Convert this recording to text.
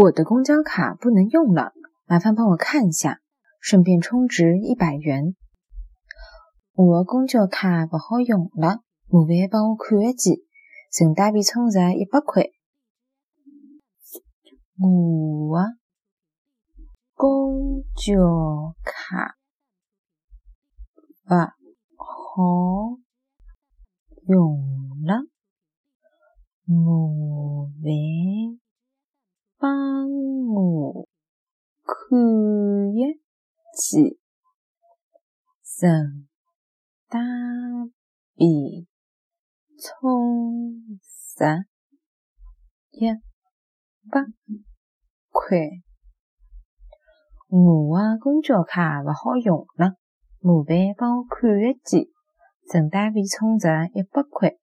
我的公交卡不能用了，麻烦帮我看一下，顺便充值一百元。我的公交卡不好用了，麻烦帮我看一记，顺带便充值一百块。我的公交卡不好用了，麻烦帮我看一记，顺带便充值一百块。我的公交卡不好用了，麻烦帮我看一记，顺带便充值一百块。